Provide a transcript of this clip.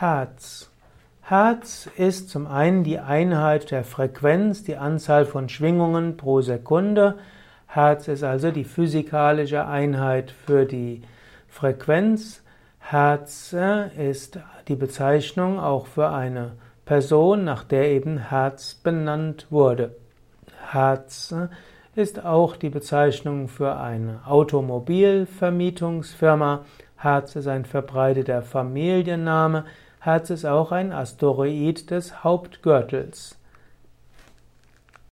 Herz. Herz ist zum einen die Einheit der Frequenz, die Anzahl von Schwingungen pro Sekunde. Herz ist also die physikalische Einheit für die Frequenz. Herz äh, ist die Bezeichnung auch für eine Person, nach der eben Herz benannt wurde. Herz äh, ist auch die Bezeichnung für eine Automobilvermietungsfirma. Herz ist ein verbreiteter Familienname. Herz ist auch ein Asteroid des Hauptgürtels.